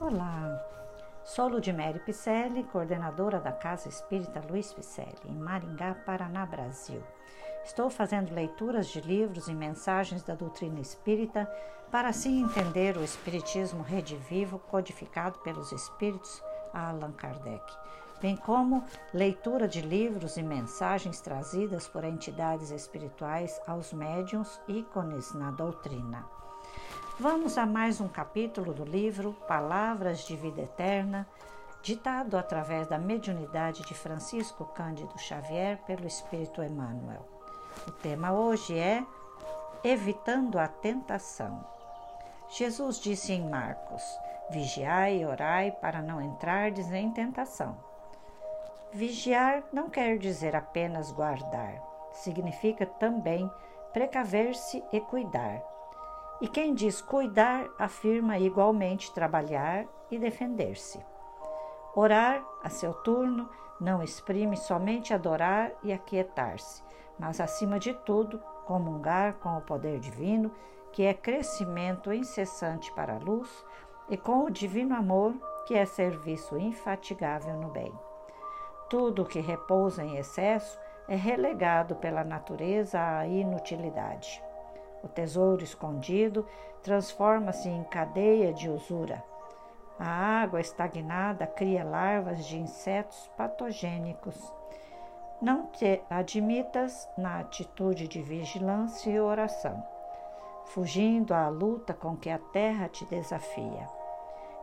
Olá, sou Ludmere Picelli, coordenadora da Casa Espírita Luiz Picelli, em Maringá, Paraná, Brasil. Estou fazendo leituras de livros e mensagens da doutrina espírita para assim entender o Espiritismo redivivo codificado pelos Espíritos a Allan Kardec, bem como leitura de livros e mensagens trazidas por entidades espirituais aos médiuns ícones na doutrina. Vamos a mais um capítulo do livro Palavras de Vida Eterna, ditado através da mediunidade de Francisco Cândido Xavier pelo Espírito Emmanuel. O tema hoje é Evitando a Tentação. Jesus disse em Marcos: Vigiai e orai para não entrardes em tentação. Vigiar não quer dizer apenas guardar, significa também precaver-se e cuidar e quem diz cuidar afirma igualmente trabalhar e defender-se. Orar, a seu turno, não exprime somente adorar e aquietar-se, mas, acima de tudo, comungar com o poder divino, que é crescimento incessante para a luz, e com o divino amor, que é serviço infatigável no bem. Tudo que repousa em excesso é relegado pela natureza à inutilidade. O tesouro escondido transforma-se em cadeia de usura. A água estagnada cria larvas de insetos patogênicos. Não te admitas na atitude de vigilância e oração, fugindo à luta com que a terra te desafia.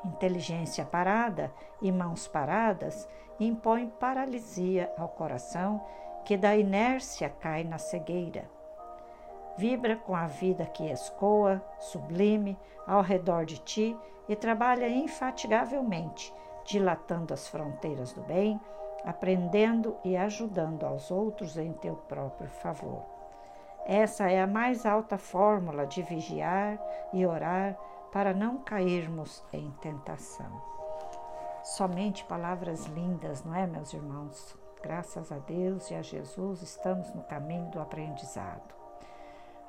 Inteligência parada e mãos paradas impõem paralisia ao coração que da inércia cai na cegueira vibra com a vida que escoa, sublime, ao redor de ti e trabalha infatigavelmente, dilatando as fronteiras do bem, aprendendo e ajudando aos outros em teu próprio favor. Essa é a mais alta fórmula de vigiar e orar para não cairmos em tentação. Somente palavras lindas, não é, meus irmãos? Graças a Deus e a Jesus estamos no caminho do aprendizado.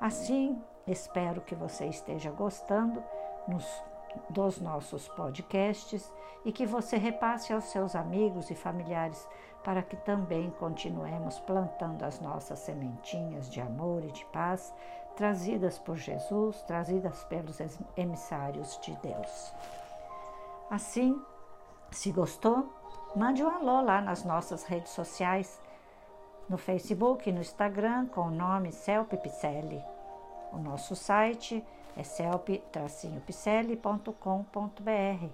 Assim, espero que você esteja gostando nos, dos nossos podcasts e que você repasse aos seus amigos e familiares para que também continuemos plantando as nossas sementinhas de amor e de paz trazidas por Jesus, trazidas pelos emissários de Deus. Assim, se gostou, mande um alô lá nas nossas redes sociais no Facebook e no Instagram com o nome Celpe Picelli. O nosso site é celpe-picelli.com.br.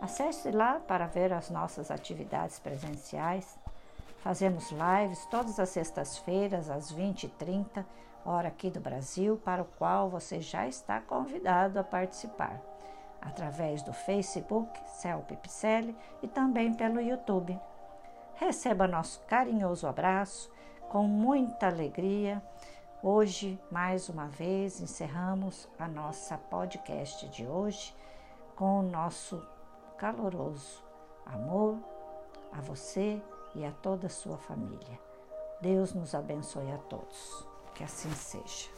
Acesse lá para ver as nossas atividades presenciais. Fazemos lives todas as sextas-feiras às 20h30, hora aqui do Brasil, para o qual você já está convidado a participar, através do Facebook Celpe Picelli e também pelo YouTube. Receba nosso carinhoso abraço com muita alegria. Hoje, mais uma vez, encerramos a nossa podcast de hoje com o nosso caloroso amor a você e a toda a sua família. Deus nos abençoe a todos. Que assim seja.